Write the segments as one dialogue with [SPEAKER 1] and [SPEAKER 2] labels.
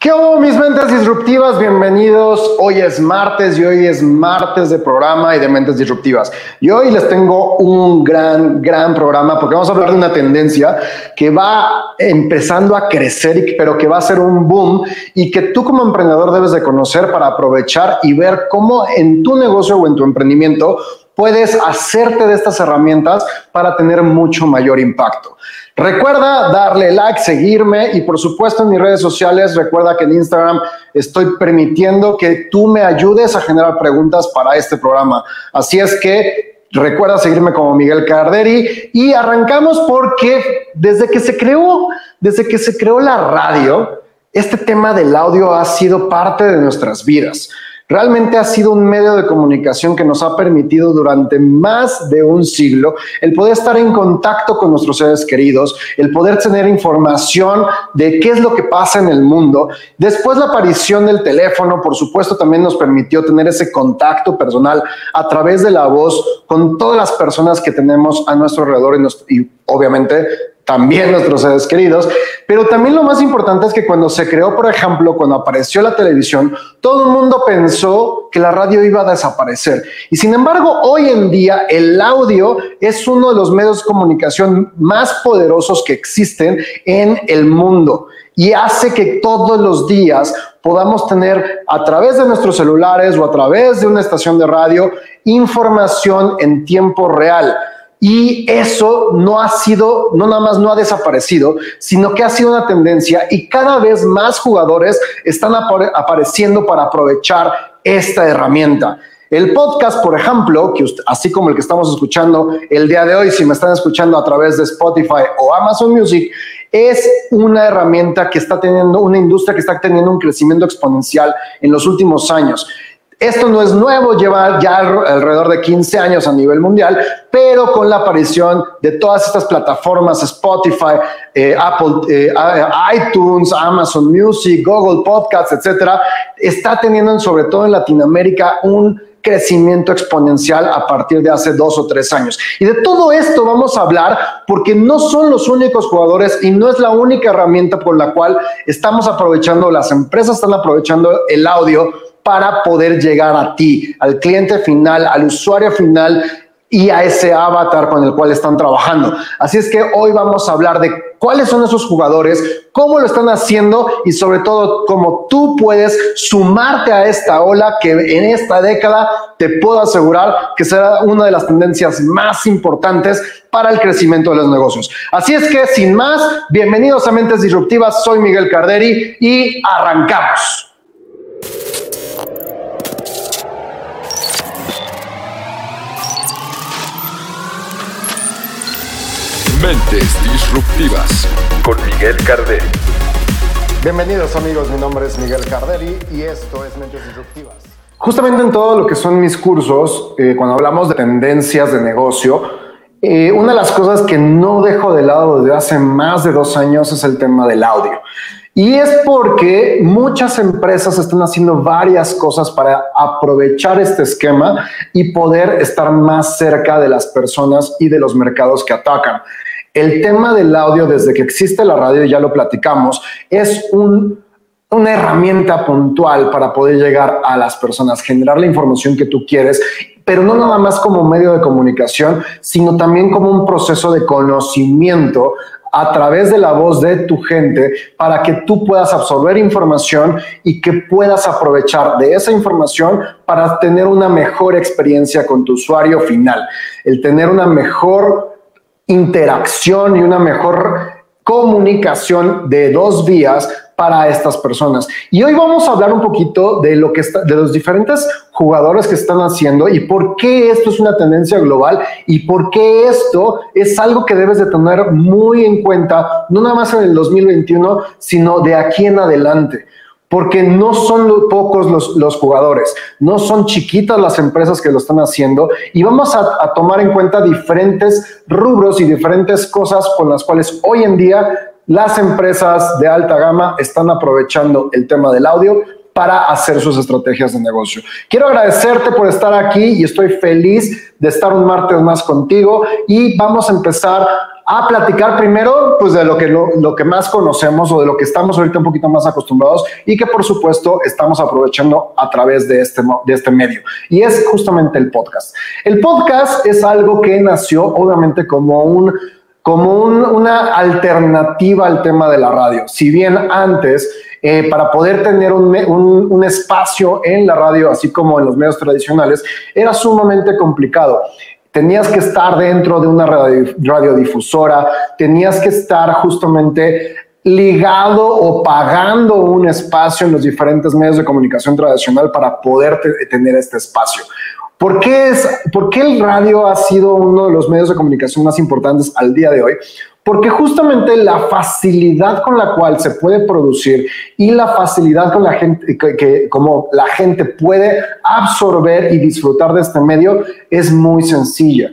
[SPEAKER 1] ¿Qué hubo mis mentes disruptivas? Bienvenidos. Hoy es martes y hoy es martes de programa y de mentes disruptivas. Y hoy les tengo un gran, gran programa porque vamos a hablar de una tendencia que va empezando a crecer, pero que va a ser un boom y que tú como emprendedor debes de conocer para aprovechar y ver cómo en tu negocio o en tu emprendimiento puedes hacerte de estas herramientas para tener mucho mayor impacto. Recuerda darle like, seguirme y por supuesto en mis redes sociales, recuerda que en Instagram estoy permitiendo que tú me ayudes a generar preguntas para este programa. Así es que recuerda seguirme como Miguel Carderi y arrancamos porque desde que se creó, desde que se creó la radio, este tema del audio ha sido parte de nuestras vidas. Realmente ha sido un medio de comunicación que nos ha permitido durante más de un siglo el poder estar en contacto con nuestros seres queridos, el poder tener información de qué es lo que pasa en el mundo. Después la aparición del teléfono, por supuesto, también nos permitió tener ese contacto personal a través de la voz con todas las personas que tenemos a nuestro alrededor y, y obviamente también nuestros seres queridos, pero también lo más importante es que cuando se creó, por ejemplo, cuando apareció la televisión, todo el mundo pensó que la radio iba a desaparecer. Y sin embargo, hoy en día el audio es uno de los medios de comunicación más poderosos que existen en el mundo y hace que todos los días podamos tener a través de nuestros celulares o a través de una estación de radio información en tiempo real. Y eso no ha sido, no nada más no ha desaparecido, sino que ha sido una tendencia y cada vez más jugadores están apareciendo para aprovechar esta herramienta. El podcast, por ejemplo, que así como el que estamos escuchando el día de hoy, si me están escuchando a través de Spotify o Amazon Music, es una herramienta que está teniendo, una industria que está teniendo un crecimiento exponencial en los últimos años. Esto no es nuevo, lleva ya alrededor de 15 años a nivel mundial, pero con la aparición de todas estas plataformas, Spotify, eh, Apple, eh, iTunes, Amazon Music, Google Podcasts, etcétera, está teniendo, sobre todo en Latinoamérica, un crecimiento exponencial a partir de hace dos o tres años. Y de todo esto vamos a hablar porque no son los únicos jugadores y no es la única herramienta por la cual estamos aprovechando, las empresas están aprovechando el audio para poder llegar a ti, al cliente final, al usuario final y a ese avatar con el cual están trabajando. Así es que hoy vamos a hablar de cuáles son esos jugadores, cómo lo están haciendo y sobre todo cómo tú puedes sumarte a esta ola que en esta década te puedo asegurar que será una de las tendencias más importantes para el crecimiento de los negocios. Así es que sin más, bienvenidos a Mentes Disruptivas, soy Miguel Carderi y arrancamos.
[SPEAKER 2] Mentes Disruptivas con Miguel Carderi.
[SPEAKER 1] Bienvenidos amigos, mi nombre es Miguel Carderi y esto es Mentes Disruptivas. Justamente en todo lo que son mis cursos, eh, cuando hablamos de tendencias de negocio, eh, una de las cosas que no dejo de lado desde hace más de dos años es el tema del audio. Y es porque muchas empresas están haciendo varias cosas para aprovechar este esquema y poder estar más cerca de las personas y de los mercados que atacan. El tema del audio, desde que existe la radio, ya lo platicamos, es una herramienta puntual para poder llegar a las personas, generar la información que tú quieres, pero no nada más como medio de comunicación, sino también como un proceso de conocimiento a través de la voz de tu gente para que tú puedas absorber información y que puedas aprovechar de esa información para tener una mejor experiencia con tu usuario final, el tener una mejor interacción y una mejor comunicación de dos vías para estas personas. Y hoy vamos a hablar un poquito de lo que está, de los diferentes jugadores que están haciendo y por qué esto es una tendencia global y por qué esto es algo que debes de tener muy en cuenta, no nada más en el 2021, sino de aquí en adelante porque no son pocos los, jugadores, no son chiquitas las empresas que lo están haciendo y vamos a, a, tomar en cuenta diferentes rubros y diferentes cosas con las cuales hoy en día las empresas de alta gama están aprovechando el tema del audio para hacer sus estrategias de negocio. Quiero agradecerte por estar aquí y estoy feliz de estar un martes más contigo y vamos a empezar a platicar primero pues de lo que, lo, que más conocemos o de lo que estamos ahorita un poquito más acostumbrados y que por supuesto estamos aprovechando a través de este, de este medio. Y es justamente el podcast. El podcast es algo que nació obviamente como un como una alternativa al tema de la radio. Si bien antes, eh, para poder tener un, un, espacio en la radio, así como en los medios tradicionales, era sumamente complicado tenías que estar dentro de una radiodifusora, tenías que estar justamente ligado o pagando un espacio en los diferentes medios de comunicación tradicional para poder tener este espacio. ¿Por qué, es, ¿Por qué el radio ha sido uno de los medios de comunicación más importantes al día de hoy? Porque justamente la facilidad con la cual se puede producir y la facilidad con la gente que, como la gente puede absorber y disfrutar de este medio es muy sencilla.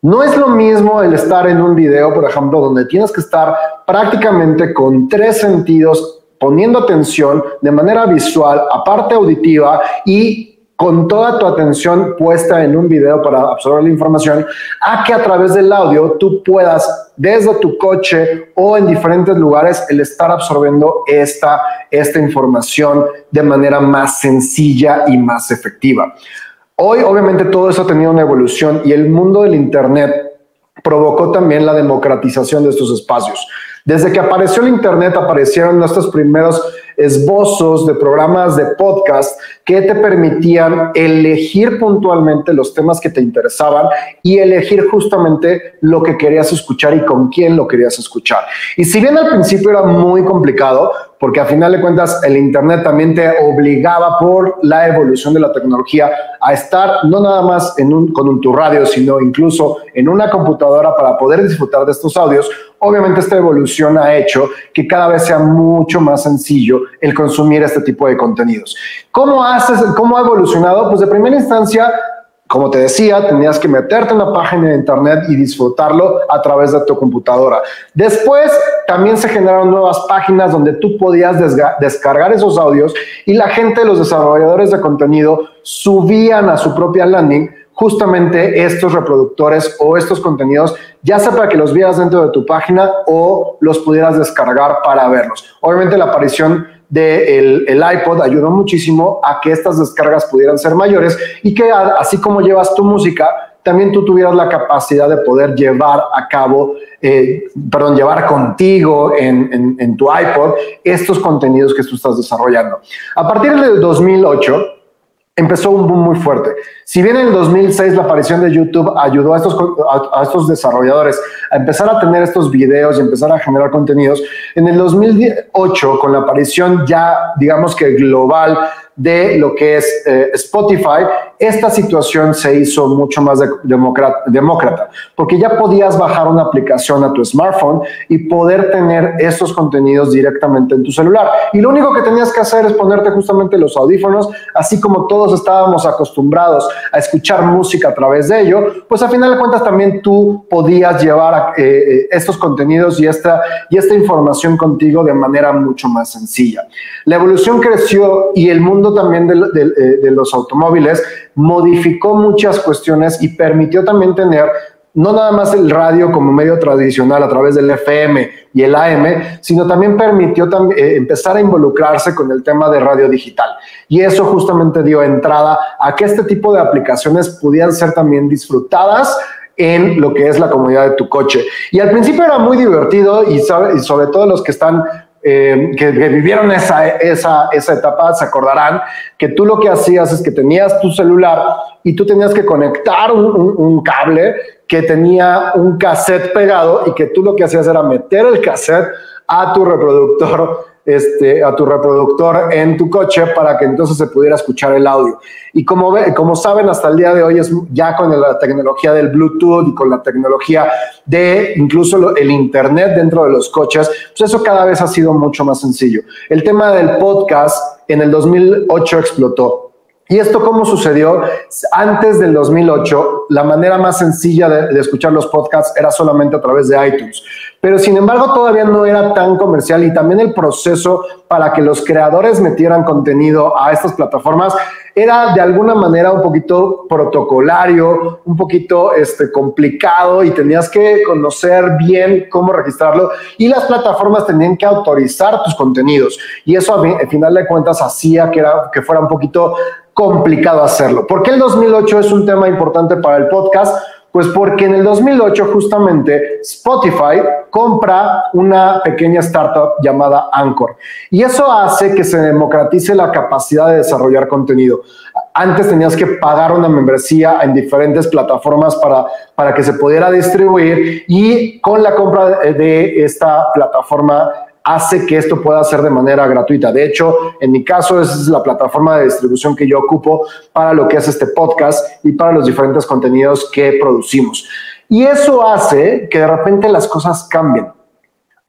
[SPEAKER 1] No es lo mismo el estar en un video, por ejemplo, donde tienes que estar prácticamente con tres sentidos poniendo atención de manera visual, aparte auditiva y con toda tu atención puesta en un video para absorber la información, a que a través del audio tú puedas desde tu coche o en diferentes lugares el estar absorbiendo esta, esta información de manera más sencilla y más efectiva. Hoy obviamente todo eso ha tenido una evolución y el mundo del Internet provocó también la democratización de estos espacios. Desde que apareció el Internet aparecieron nuestros primeros esbozos de programas de podcast que te permitían elegir puntualmente los temas que te interesaban y elegir justamente lo que querías escuchar y con quién lo querías escuchar. Y si bien al principio era muy complicado, porque a final de cuentas el Internet también te obligaba por la evolución de la tecnología a estar no nada más en un, con un, tu radio, sino incluso en una computadora para poder disfrutar de estos audios. Obviamente esta evolución ha hecho que cada vez sea mucho más sencillo el consumir este tipo de contenidos. ¿Cómo haces, cómo ha evolucionado? Pues de primera instancia como te decía, tenías que meterte en la página de internet y disfrutarlo a través de tu computadora. Después también se generaron nuevas páginas donde tú podías descargar esos audios y la gente, los desarrolladores de contenido, subían a su propia landing justamente estos reproductores o estos contenidos, ya sea para que los vieras dentro de tu página o los pudieras descargar para verlos. Obviamente la aparición del el iPod ayudó muchísimo a que estas descargas pudieran ser mayores y que así como llevas tu música, también tú tuvieras la capacidad de poder llevar a cabo, eh, perdón, llevar contigo en, en tu iPod estos contenidos que tú estás desarrollando. A partir del 2008, empezó un boom muy fuerte. Si bien en el 2006 la aparición de YouTube ayudó a estos, a, estos desarrolladores a empezar a tener estos videos y empezar a generar contenidos, en el 2008 con la aparición ya digamos que global de lo que es eh, Spotify, esta situación se hizo mucho más demócrata, porque ya podías bajar una aplicación a tu smartphone y poder tener estos contenidos directamente en tu celular. Y lo único que tenías que hacer es ponerte justamente los audífonos, así como todos estábamos acostumbrados a escuchar música a través de ello, pues a final de cuentas también tú podías llevar eh, eh, estos contenidos y esta, y esta información contigo de manera mucho más sencilla. La evolución creció y el mundo también de, eh, los automóviles modificó muchas cuestiones y permitió también tener no nada más el radio como medio tradicional a través del FM y el AM, sino también permitió eh, empezar a involucrarse con el tema de radio digital. Y eso justamente dio entrada a que este tipo de aplicaciones pudieran ser también disfrutadas en lo que es la comunidad de tu coche. Y al principio era muy divertido y, y sobre todo los que están eh, que, vivieron esa, esa, esa etapa se acordarán que tú lo que hacías es que tenías tu celular y tú tenías que conectar un, un, cable que tenía un cassette pegado y que tú lo que hacías era meter el cassette a tu reproductor este, a tu reproductor en tu coche para que entonces se pudiera escuchar el audio. Y como, ve, como saben, hasta el día de hoy es ya con la tecnología del Bluetooth y con la tecnología de incluso el Internet dentro de los coches, pues eso cada vez ha sido mucho más sencillo. El tema del podcast en el 2008 explotó. ¿Y esto cómo sucedió? Antes del 2008, la manera más sencilla de, de, escuchar los podcasts era solamente a través de iTunes. Pero sin embargo todavía no era tan comercial y también el proceso para que los creadores metieran contenido a estas plataformas era de alguna manera un poquito protocolario, un poquito este, complicado y tenías que conocer bien cómo registrarlo y las plataformas tenían que autorizar tus contenidos y eso al final de cuentas hacía que, era, que fuera un poquito complicado hacerlo. ¿Por qué el 2008 es un tema importante para el podcast? Pues porque en el 2008 justamente Spotify compra una pequeña startup llamada Anchor y eso hace que se democratice la capacidad de desarrollar contenido. Antes tenías que pagar una membresía en diferentes plataformas para, para que se pudiera distribuir y con la compra de esta plataforma hace que esto pueda ser de manera gratuita. De hecho, en mi caso, esa es la plataforma de distribución que yo ocupo para lo que es este podcast y para los diferentes contenidos que producimos. Y eso hace que de repente las cosas cambien.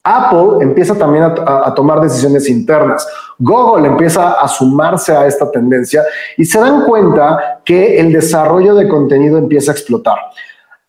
[SPEAKER 1] Apple empieza también a, a, tomar decisiones internas. Google empieza a sumarse a esta tendencia y se dan cuenta que el desarrollo de contenido empieza a explotar.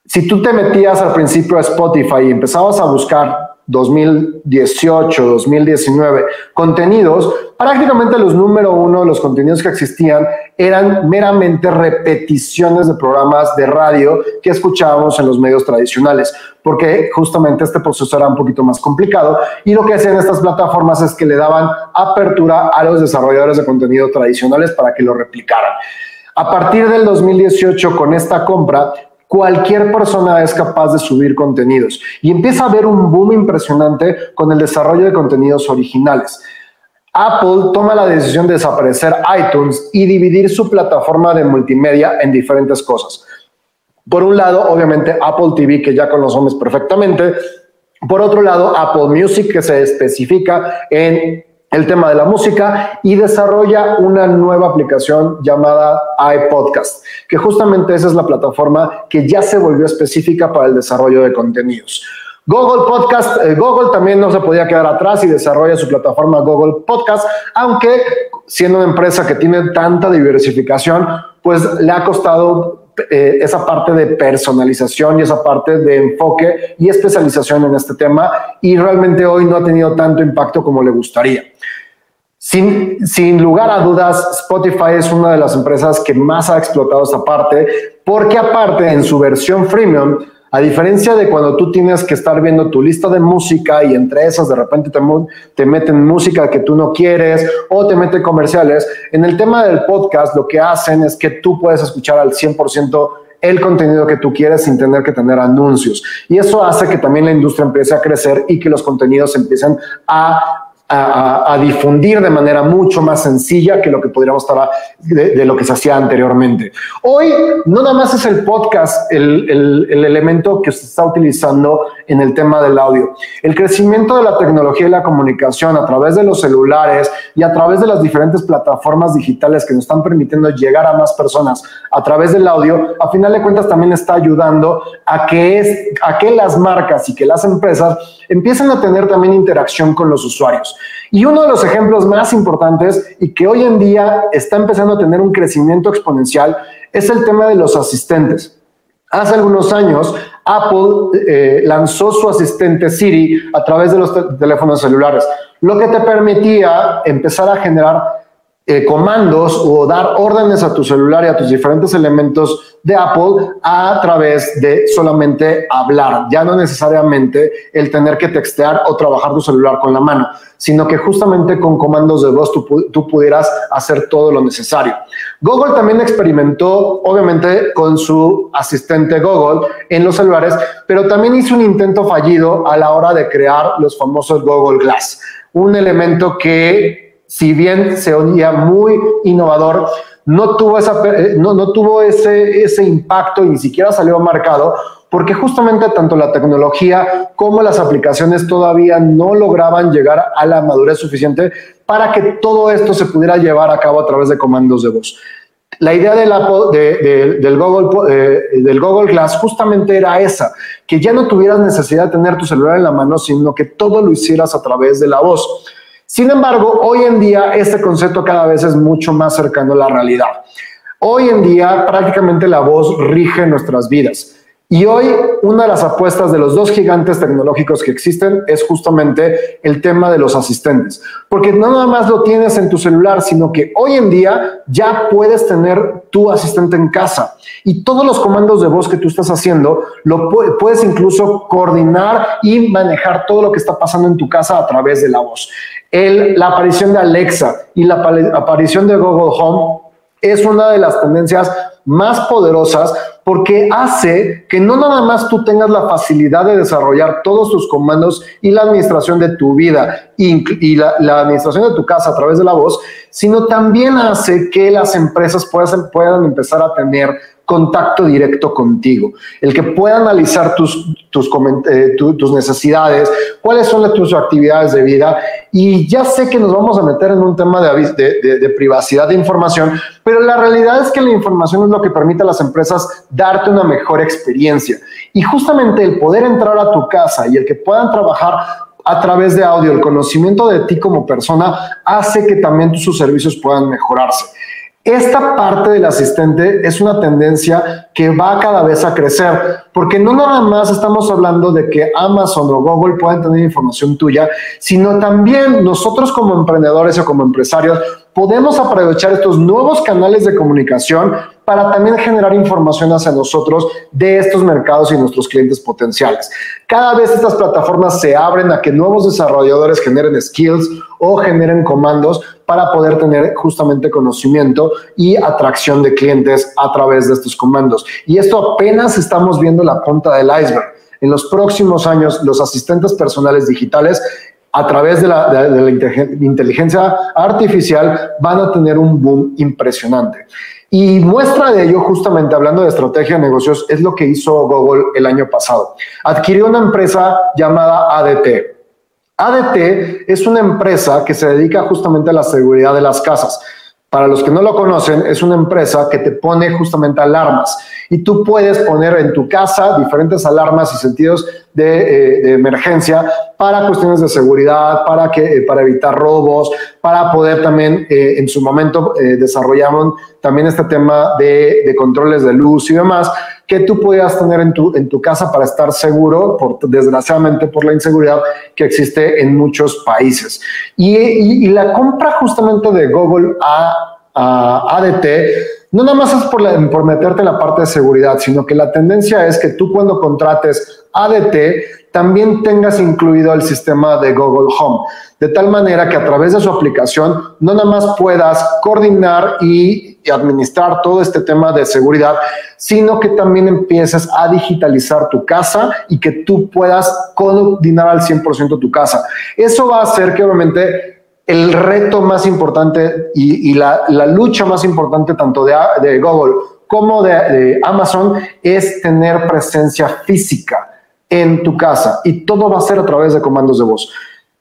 [SPEAKER 1] Si tú te metías al principio a Spotify y empezabas a buscar 2018, 2019, contenidos, prácticamente los número uno de los contenidos que existían eran meramente repeticiones de programas de radio que escuchábamos en los medios tradicionales, porque justamente este proceso era un poquito más complicado y lo que hacían estas plataformas es que le daban apertura a los desarrolladores de contenido tradicionales para que lo replicaran. A partir del 2018, con esta compra, cualquier persona es capaz de subir contenidos y empieza a haber un boom impresionante con el desarrollo de contenidos originales. Apple toma la decisión de desaparecer iTunes y dividir su plataforma de multimedia en diferentes cosas. Por un lado, obviamente, Apple TV, que ya conocemos perfectamente. Por otro lado, Apple Music, que se especifica en el tema de la música y desarrolla una nueva aplicación llamada iPodcast, que justamente esa es la plataforma que ya se volvió específica para el desarrollo de contenidos. Google Podcast, eh, Google también no se podía quedar atrás y desarrolla su plataforma Google Podcast, aunque siendo una empresa que tiene tanta diversificación, pues le ha costado eh, esa parte de personalización y esa parte de enfoque y especialización en este tema y realmente hoy no ha tenido tanto impacto como le gustaría. Sin, sin, lugar a dudas, Spotify es una de las empresas que más ha explotado esta parte, porque aparte en su versión freemium, a diferencia de cuando tú tienes que estar viendo tu lista de música y entre esas de repente te, te meten música que tú no quieres o te meten comerciales, en el tema del podcast lo que hacen es que tú puedes escuchar al 100% el contenido que tú quieres sin tener que tener anuncios. Y eso hace que también la industria empiece a crecer y que los contenidos empiecen a a, difundir de manera mucho más sencilla que lo que podríamos estar de, lo que se hacía anteriormente. Hoy no nada más es el podcast el, el, elemento que se está utilizando en el tema del audio. El crecimiento de la tecnología y la comunicación a través de los celulares y a través de las diferentes plataformas digitales que nos están permitiendo llegar a más personas a través del audio, a final de cuentas también está ayudando a que, es, a que las marcas y que las empresas empiecen a tener también interacción con los usuarios. Y uno de los ejemplos más importantes y que hoy en día está empezando a tener un crecimiento exponencial es el tema de los asistentes. Hace algunos años, Apple eh, lanzó su asistente Siri a través de los teléfonos celulares, lo que te permitía empezar a generar eh, comandos o dar órdenes a tu celular y a tus diferentes elementos de Apple a través de solamente hablar, ya no necesariamente el tener que textear o trabajar tu celular con la mano, sino que justamente con comandos de voz tú, tú pudieras hacer todo lo necesario. Google también experimentó, obviamente, con su asistente Google en los celulares, pero también hizo un intento fallido a la hora de crear los famosos Google Glass, un elemento que si bien se oía muy innovador, no tuvo, esa, eh, no, no tuvo ese, ese impacto y ni siquiera salió marcado porque justamente tanto la tecnología como las aplicaciones todavía no lograban llegar a la madurez suficiente para que todo esto se pudiera llevar a cabo a través de comandos de voz. La idea de del, Google, eh, del Google Glass justamente era esa, que ya no tuvieras necesidad de tener tu celular en la mano, sino que todo lo hicieras a través de la voz. Sin embargo, hoy en día este concepto cada vez es mucho más cercano a la realidad. Hoy en día prácticamente la voz rige nuestras vidas. Y hoy una de las apuestas de los dos gigantes tecnológicos que existen es justamente el tema de los asistentes, porque no nada más lo tienes en tu celular, sino que hoy en día ya puedes tener tu asistente en casa y todos los comandos de voz que tú estás haciendo lo puedes incluso coordinar y manejar todo lo que está pasando en tu casa a través de la voz. El, la aparición de Alexa y la aparición de Google Home es una de las tendencias más poderosas porque hace que no nada más tú tengas la facilidad de desarrollar todos tus comandos y la administración de tu vida y, la, administración de tu casa a través de la voz, sino también hace que las empresas puedan, puedan empezar a tener contacto directo contigo, el que pueda analizar tus, tus, eh, tus necesidades, cuáles son tus actividades de vida. Y ya sé que nos vamos a meter en un tema de, de, privacidad de información, pero la realidad es que la información es lo que permite a las empresas darte una mejor experiencia. Y justamente el poder entrar a tu casa y el que puedan trabajar a través de audio, el conocimiento de ti como persona, hace que también sus servicios puedan mejorarse. Esta parte del asistente es una tendencia que va cada vez a crecer, porque no nada más estamos hablando de que Amazon o Google pueden tener información tuya, sino también nosotros como emprendedores o como empresarios podemos aprovechar estos nuevos canales de comunicación para también generar información hacia nosotros de estos mercados y nuestros clientes potenciales. Cada vez estas plataformas se abren a que nuevos desarrolladores generen skills o generen comandos para poder tener justamente conocimiento y atracción de clientes a través de estos comandos. Y esto apenas estamos viendo la punta del iceberg. En los próximos años, los asistentes personales digitales a través de la, inteligencia artificial van a tener un boom impresionante. Y muestra de ello, justamente hablando de estrategia de negocios, es lo que hizo Google el año pasado. Adquirió una empresa llamada ADT. ADT es una empresa que se dedica justamente a la seguridad de las casas. Para los que no lo conocen, es una empresa que te pone justamente alarmas. Y tú puedes poner en tu casa diferentes alarmas y sentidos de, eh, emergencia para cuestiones de seguridad, para, que, eh, para evitar robos, para poder también, eh, en su momento, desarrollaron también este tema de, de, controles de luz y demás, que tú podías tener en tu, en tu casa para estar seguro, por, desgraciadamente por la inseguridad que existe en muchos países. Y, y, la compra justamente de Google a a ADT, no nada más es por, por meterte en la parte de seguridad, sino que la tendencia es que tú cuando contrates ADT también tengas incluido el sistema de Google Home, de tal manera que a través de su aplicación no nada más puedas coordinar y, y administrar todo este tema de seguridad, sino que también empieces a digitalizar tu casa y que tú puedas coordinar al 100% tu casa. Eso va a hacer que obviamente el reto más importante y, la, lucha más importante tanto de, Google como de, Amazon es tener presencia física en tu casa y todo va a ser a través de comandos de voz.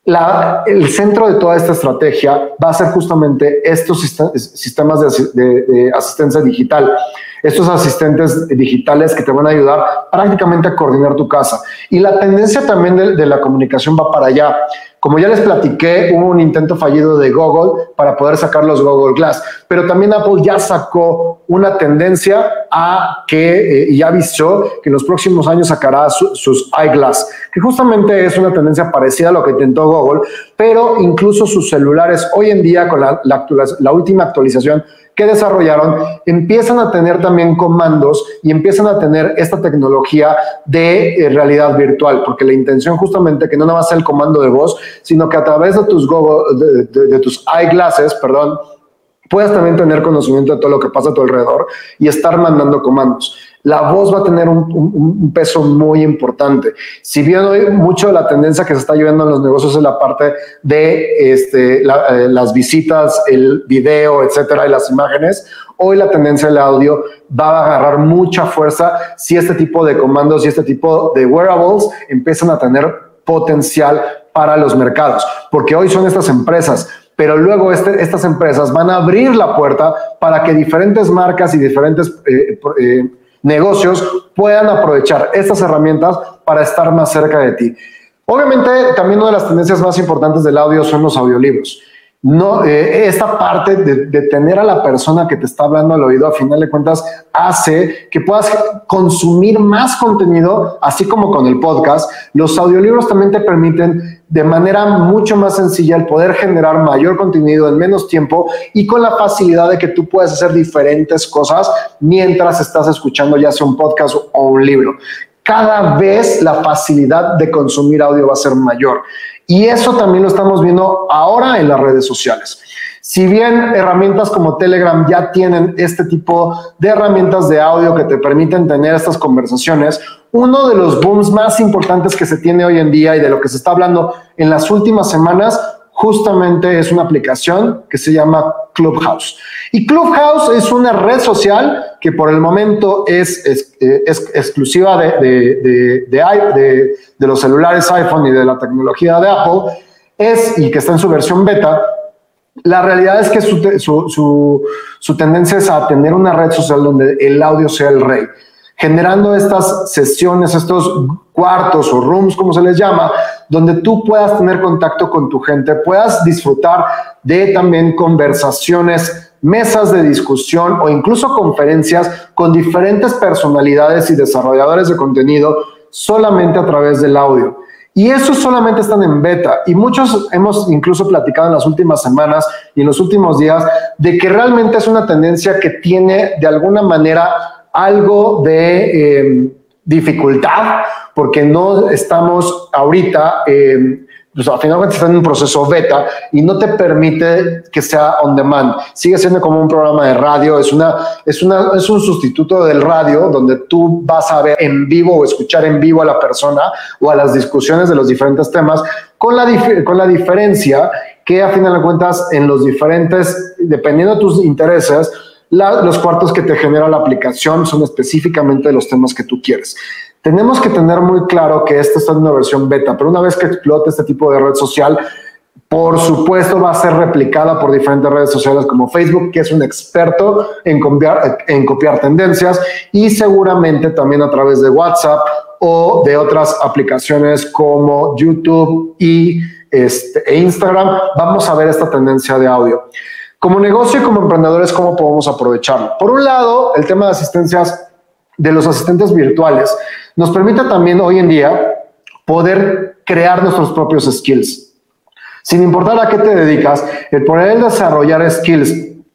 [SPEAKER 1] El centro de toda esta estrategia va a ser justamente estos sistemas de, asistencia digital, estos asistentes digitales que te van a ayudar prácticamente a coordinar tu casa. Y la tendencia también de la comunicación va para allá. Como ya les platiqué, hubo un intento fallido de Google para poder sacar los Google Glass, pero también Apple ya sacó una tendencia a que, eh, ya avisó que en los próximos años sacará sus iGlass, que justamente es una tendencia parecida a lo que intentó Google, pero incluso sus celulares hoy en día con la, la última actualización que desarrollaron empiezan a tener también comandos y empiezan a tener esta tecnología de eh, realidad virtual, porque la intención justamente que no nada más sea el comando de voz, sino que a través de tus, de, de tus eyeglasses, perdón, puedas también tener conocimiento de todo lo que pasa a tu alrededor y estar mandando comandos la voz va a tener un, peso muy importante. Si bien hoy mucho de la tendencia que se está llevando en los negocios es la parte de este, eh, las visitas, el video, etcétera, y las imágenes, hoy la tendencia del audio va a agarrar mucha fuerza si este tipo de comandos y este tipo de wearables empiezan a tener potencial para los mercados, porque hoy son estas empresas pero luego este, estas empresas van a abrir la puerta para que diferentes marcas y diferentes eh, eh, negocios puedan aprovechar estas herramientas para estar más cerca de ti. Obviamente, también una de las tendencias más importantes del audio son los audiolibros. no, eh, esta parte de, tener a la persona que te está hablando al oído, a final de cuentas, hace que puedas consumir más contenido, así como con el podcast. Los audiolibros también te permiten de manera mucho más sencilla el poder generar mayor contenido en menos tiempo y con la facilidad de que tú puedes hacer diferentes cosas mientras estás escuchando ya sea un podcast o un libro. Cada vez la facilidad de consumir audio va a ser mayor. Y eso también lo estamos viendo ahora en las redes sociales. Si bien herramientas como Telegram ya tienen este tipo de herramientas de audio que te permiten tener estas conversaciones, uno de los booms más importantes que se tiene hoy en día y de lo que se está hablando en las últimas semanas justamente es una aplicación que se llama Clubhouse. Y Clubhouse es una red social que por el momento es, eh, exclusiva de, de, de, de, los celulares iPhone y de la tecnología de Apple, es, y que está en su versión beta, la realidad es que su, tendencia es a tener una red social donde el audio sea el rey generando estas sesiones, estos cuartos o rooms, como se les llama, donde tú puedas tener contacto con tu gente, puedas disfrutar de también conversaciones, mesas de discusión o incluso conferencias con diferentes personalidades y desarrolladores de contenido solamente a través del audio. Y eso solamente están en beta. Y muchos hemos incluso platicado en las últimas semanas y en los últimos días de que realmente es una tendencia que tiene de alguna manera algo de em, dificultad porque no estamos ahorita, eh, pues al final está en un proceso beta y no te permite que sea on demand. Sigue siendo como un programa de radio, es, una, es, una, es un sustituto del radio donde tú vas a ver en vivo o escuchar en vivo a la persona o a las discusiones de los diferentes temas, con la, con la diferencia que a final de cuentas en los diferentes, dependiendo de tus intereses, los cuartos que te genera la aplicación son específicamente los temas que tú quieres. Tenemos que tener muy claro que esta está en una versión beta, pero una vez que explote este tipo de red social, por supuesto va a ser replicada por diferentes redes sociales como Facebook, que es un experto en copiar, en copiar tendencias, y seguramente también a través de WhatsApp o de otras aplicaciones como YouTube y este, e Instagram, vamos a ver esta tendencia de audio. Como negocio y como emprendedores, ¿cómo podemos aprovecharlo? Por un lado, el tema de asistencias de los asistentes virtuales nos permite también hoy en día poder crear nuestros propios skills. Sin importar a qué te dedicas, el poder desarrollar skills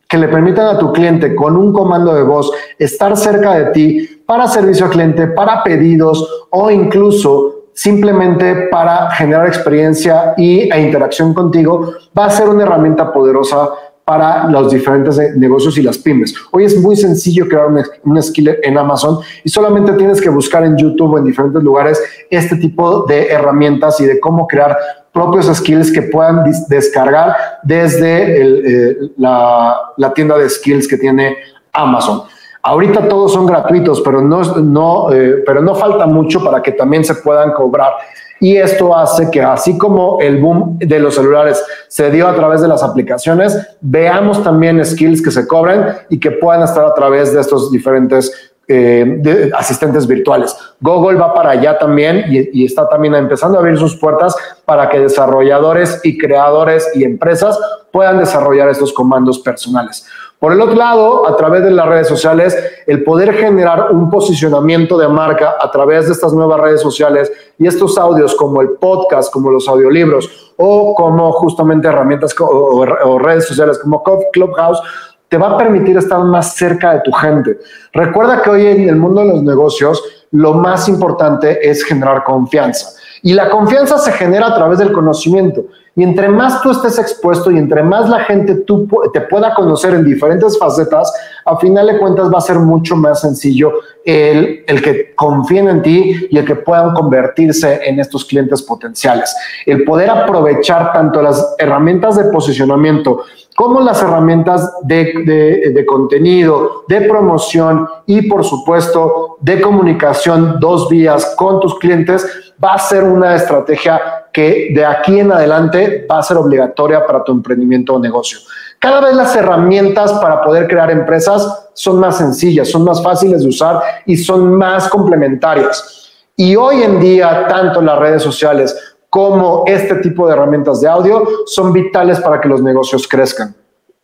[SPEAKER 1] que le permitan a tu cliente con un comando de voz estar cerca de ti para servicio al cliente, para pedidos o incluso simplemente para generar experiencia y, e interacción contigo, va a ser una herramienta poderosa para los diferentes negocios y las pymes. Hoy es muy sencillo crear un, skill en Amazon y solamente tienes que buscar en YouTube o en diferentes lugares este tipo de herramientas y de cómo crear propios skills que puedan descargar desde eh, la, tienda de skills que tiene Amazon. Ahorita todos son gratuitos, pero no, no, eh, pero no falta mucho para que también se puedan cobrar. Y esto hace que así como el boom de los celulares se dio a través de las aplicaciones, veamos también skills que se cobran y que puedan estar a través de estos diferentes eh, asistentes virtuales. Google va para allá también y, y, está también empezando a abrir sus puertas para que desarrolladores y creadores y empresas puedan desarrollar estos comandos personales. Por el otro lado, a través de las redes sociales, el poder generar un posicionamiento de marca a través de estas nuevas redes sociales y estos audios como el podcast, como los audiolibros o como justamente herramientas o, redes sociales como Clubhouse, te va a permitir estar más cerca de tu gente. Recuerda que hoy en el mundo de los negocios, lo más importante es generar confianza. Y la confianza se genera a través del conocimiento. Y entre más tú estés expuesto y entre más la gente tú te pueda conocer en diferentes facetas, a final de cuentas va a ser mucho más sencillo el, el que confíen en ti y el que puedan convertirse en estos clientes potenciales. El poder aprovechar tanto las herramientas de posicionamiento como las herramientas de, de, de, contenido, de promoción y por supuesto de comunicación dos vías con tus clientes, va a ser una estrategia que de aquí en adelante va a ser obligatoria para tu emprendimiento o negocio. Cada vez las herramientas para poder crear empresas son más sencillas, son más fáciles de usar y son más complementarias. Y hoy en día, tanto las redes sociales cómo este tipo de herramientas de audio son vitales para que los negocios crezcan.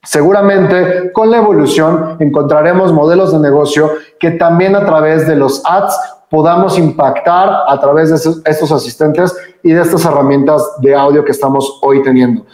[SPEAKER 1] Seguramente con la evolución encontraremos modelos de negocio que también a través de los ads podamos impactar a través de estos asistentes y de estas herramientas de audio que estamos hoy teniendo.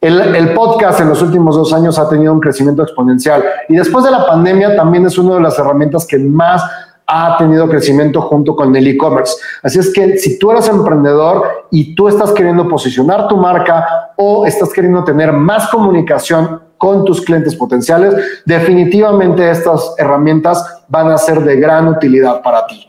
[SPEAKER 1] El, podcast en los últimos dos años ha tenido un crecimiento exponencial y después de la pandemia también es una de las herramientas que más ha tenido crecimiento junto con el e-commerce. Así es que si tú eres emprendedor y tú estás queriendo posicionar tu marca o estás queriendo tener más comunicación con tus clientes potenciales, definitivamente estas herramientas van a ser de gran utilidad para ti.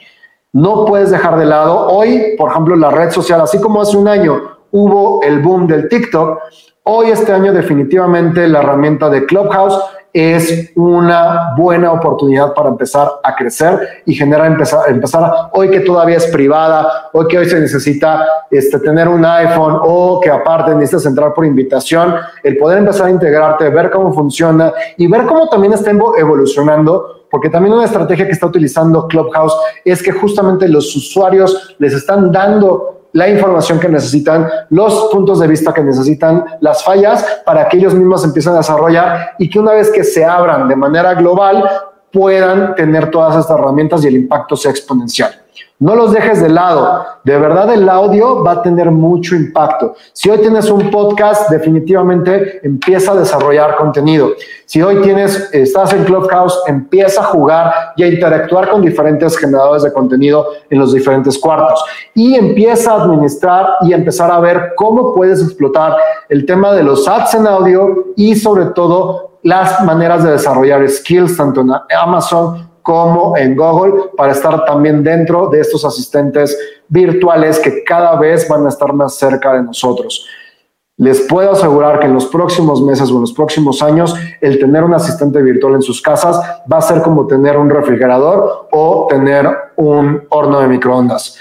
[SPEAKER 1] No puedes dejar de lado. Hoy, por ejemplo, la red social, así como hace un año hubo el boom del TikTok, hoy este año definitivamente la herramienta de Clubhouse es una buena oportunidad para empezar a crecer y generar, empezar, empezar hoy que todavía es privada, hoy que hoy se necesita este, tener un iPhone o que aparte necesitas entrar por invitación, el poder empezar a integrarte, ver cómo funciona y ver cómo también está evolucionando, porque también una estrategia que está utilizando Clubhouse es que justamente los usuarios les están dando la información que necesitan, los puntos de vista que necesitan, las fallas, para que ellos mismos empiecen a desarrollar y que una vez que se abran de manera global puedan tener todas estas herramientas y el impacto sea exponencial. No los dejes de lado. De verdad el audio va a tener mucho impacto. Si hoy tienes un podcast, definitivamente empieza a desarrollar contenido. Si hoy tienes, estás en Clubhouse, empieza a jugar y a interactuar con diferentes generadores de contenido en los diferentes cuartos. Y empieza a administrar y empezar a ver cómo puedes explotar el tema de los ads en audio y sobre todo las maneras de desarrollar skills tanto en Amazon como en Google para estar también dentro de estos asistentes virtuales que cada vez van a estar más cerca de nosotros. Les puedo asegurar que en los próximos meses o en los próximos años, el tener un asistente virtual en sus casas va a ser como tener un refrigerador o tener un horno de microondas.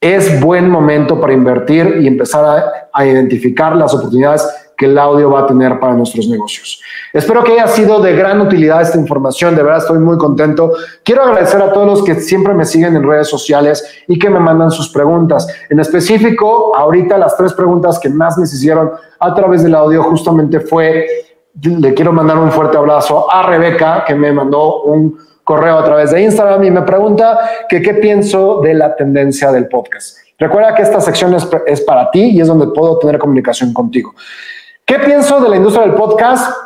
[SPEAKER 1] Es buen momento para invertir y empezar a, identificar las oportunidades que el audio va a tener para nuestros negocios. Espero que haya sido de gran utilidad esta información, de verdad estoy muy contento. Quiero agradecer a todos los que siempre me siguen en redes sociales y que me mandan sus preguntas. En específico, ahorita las tres preguntas que más me hicieron a través del audio justamente fue, le quiero mandar un fuerte abrazo a Rebeca, que me mandó un correo a través de Instagram y me pregunta que qué pienso de la tendencia del podcast. Recuerda que esta sección es, es para ti y es donde puedo tener comunicación contigo. ¿Qué pienso de la industria del podcast?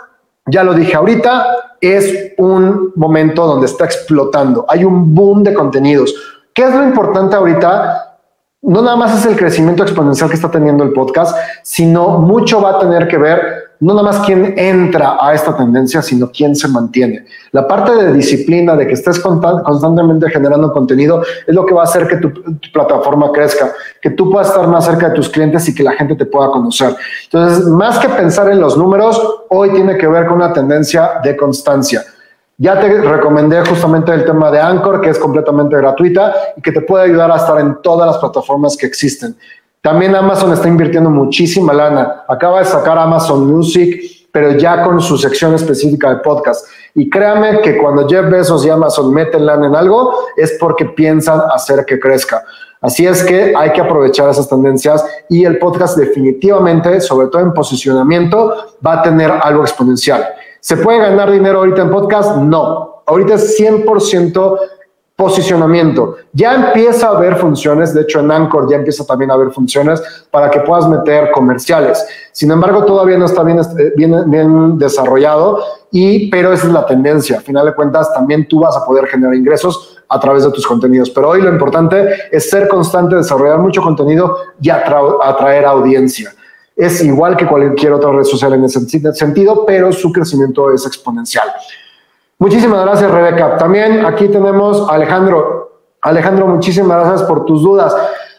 [SPEAKER 1] Ya lo dije ahorita, es un momento donde está explotando. Hay un boom de contenidos. ¿Qué es lo importante ahorita? No nada más es el crecimiento exponencial que está teniendo el podcast, sino mucho va a tener que ver no nada más quién entra a esta tendencia, sino quién se mantiene. La parte de disciplina, de que estés constantemente generando contenido, es lo que va a hacer que tu, plataforma crezca, que tú puedas estar más cerca de tus clientes y que la gente te pueda conocer. Entonces, más que pensar en los números, hoy tiene que ver con una tendencia de constancia. Ya te recomendé justamente el tema de Anchor, que es completamente gratuita y que te puede ayudar a estar en todas las plataformas que existen. También Amazon está invirtiendo muchísima lana. Acaba de sacar Amazon Music, pero ya con su sección específica de podcast. Y créame que cuando Jeff Bezos y Amazon meten lana en algo, es porque piensan hacer que crezca. Así es que hay que aprovechar esas tendencias y el podcast definitivamente, sobre todo en posicionamiento, va a tener algo exponencial. ¿Se puede ganar dinero ahorita en podcast? No. Ahorita es 100% Posicionamiento. Ya empieza a haber funciones, de hecho en Anchor ya empieza también a haber funciones para que puedas meter comerciales. Sin embargo, todavía no está bien, bien, bien desarrollado, y, pero esa es la tendencia. A final de cuentas, también tú vas a poder generar ingresos a través de tus contenidos. Pero hoy lo importante es ser constante, desarrollar mucho contenido y atraer audiencia. Es igual que cualquier otra red social en ese sentido, pero su crecimiento es exponencial. Muchísimas gracias, Rebeca. También aquí tenemos a Alejandro. Alejandro, muchísimas gracias por tus dudas.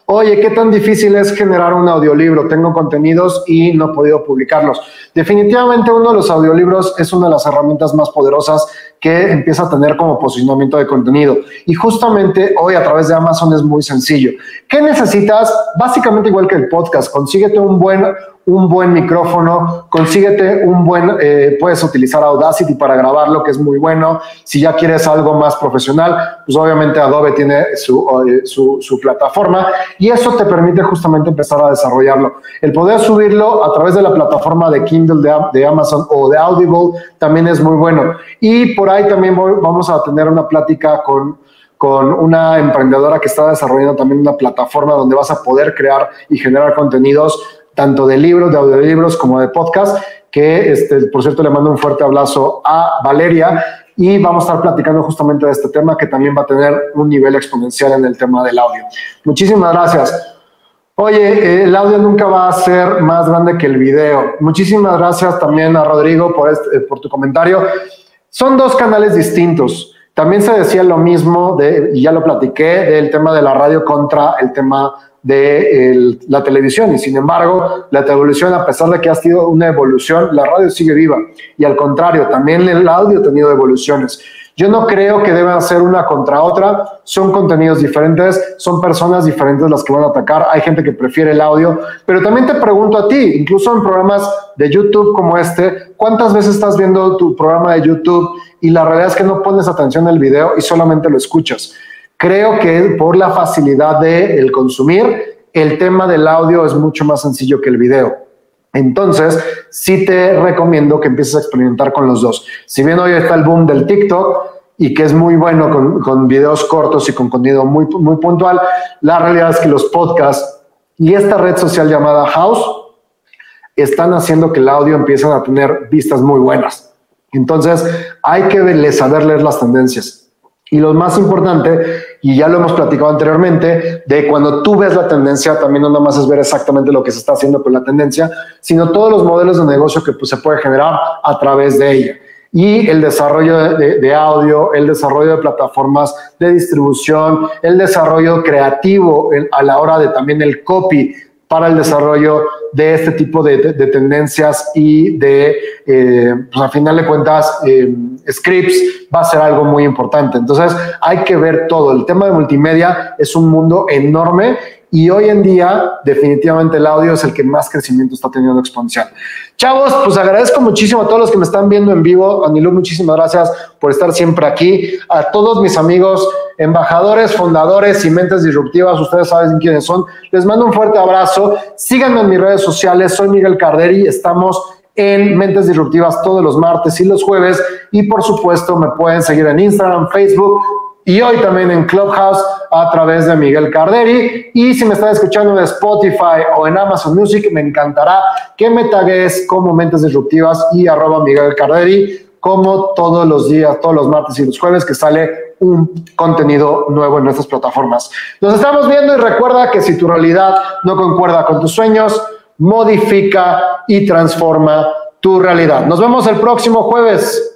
[SPEAKER 1] Oye, ¿qué tan difícil es generar un audiolibro? Tengo contenidos y no he podido publicarlos. Definitivamente uno de los audiolibros es una de las herramientas más poderosas que empieza a tener como posicionamiento de contenido. Y justamente hoy a través de Amazon es muy sencillo. ¿Qué necesitas? Básicamente igual que el podcast, consíguete un buen, un buen micrófono, consíguete un buen, eh, puedes utilizar Audacity para grabarlo, que es muy bueno. Si ya quieres algo más profesional, pues obviamente Adobe tiene su, eh, su, su, plataforma y eso te permite justamente empezar a desarrollarlo. El poder subirlo a través de la plataforma de Kindle de, de Amazon o de Audible también es muy bueno. Y por ahí también vamos a tener una plática con con una emprendedora que está desarrollando también una plataforma donde vas a poder crear y generar contenidos tanto de libros, de audiolibros como de podcast, que este, por cierto le mando un fuerte abrazo a Valeria y vamos a estar platicando justamente de este tema que también va a tener un nivel exponencial en el tema del audio. Muchísimas gracias. Oye, el audio nunca va a ser más grande que el video. Muchísimas gracias también a Rodrigo por, este, por tu comentario. Son dos canales distintos. También se decía lo mismo, de, y ya lo platiqué, del tema de la radio contra el tema de la televisión. Y sin embargo la televisión a pesar de que ha sido una evolución la radio sigue viva. Y al contrario también el audio ha tenido evoluciones yo no creo que deban ser una contra otra. Son contenidos diferentes son personas diferentes las que van a atacar. Hay gente que prefiere el audio. Pero también te pregunto a ti incluso en programas de YouTube como este cuántas veces estás viendo tu programa de YouTube y la realidad es que no pones atención al video y solamente lo escuchas Creo que por la facilidad de el consumir, el tema del audio es mucho más sencillo que el video. Entonces, sí te recomiendo que empieces a experimentar con los dos. Si bien hoy está el boom del TikTok y que es muy bueno con, con videos cortos y con contenido muy, muy puntual, la realidad es que los podcasts y esta red social llamada House están haciendo que el audio empiece a tener vistas muy buenas. Entonces, hay que saber leer las tendencias. Y lo más importante, y ya lo hemos platicado anteriormente, de cuando tú ves la tendencia, también no nada más es ver exactamente lo que se está haciendo con la tendencia, sino todos los modelos de negocio que pues, se puede generar a través de ella. Y el desarrollo de, de, audio, el desarrollo de plataformas de distribución, el desarrollo creativo a la hora de también el copy para el desarrollo de este tipo de, de, tendencias y de, eh, pues a final de cuentas, eh, scripts va a ser algo muy importante. Entonces hay que ver todo. El tema de multimedia es un mundo enorme y hoy en día definitivamente el audio es el que más crecimiento está teniendo exponencial. Chavos, pues agradezco muchísimo a todos los que me están viendo en vivo. Anilú, muchísimas gracias por estar siempre aquí. A todos mis amigos, embajadores, fundadores y mentes disruptivas, ustedes saben quiénes son. Les mando un fuerte abrazo. Síganme en mis redes sociales. Soy Miguel Carderi. Estamos en Mentes Disruptivas todos los martes y los jueves. Y por supuesto, me pueden seguir en Instagram, Facebook, y hoy también en Clubhouse a través de Miguel Carderi. Y si me están escuchando en Spotify o en Amazon Music, me encantará que me tagues como Mentes Disruptivas y arroba Miguel Carderi, como todos los días, todos los martes y los jueves que sale un contenido nuevo en nuestras plataformas. Nos estamos viendo y recuerda que si tu realidad no concuerda con tus sueños, modifica y transforma tu realidad. Nos vemos el próximo jueves.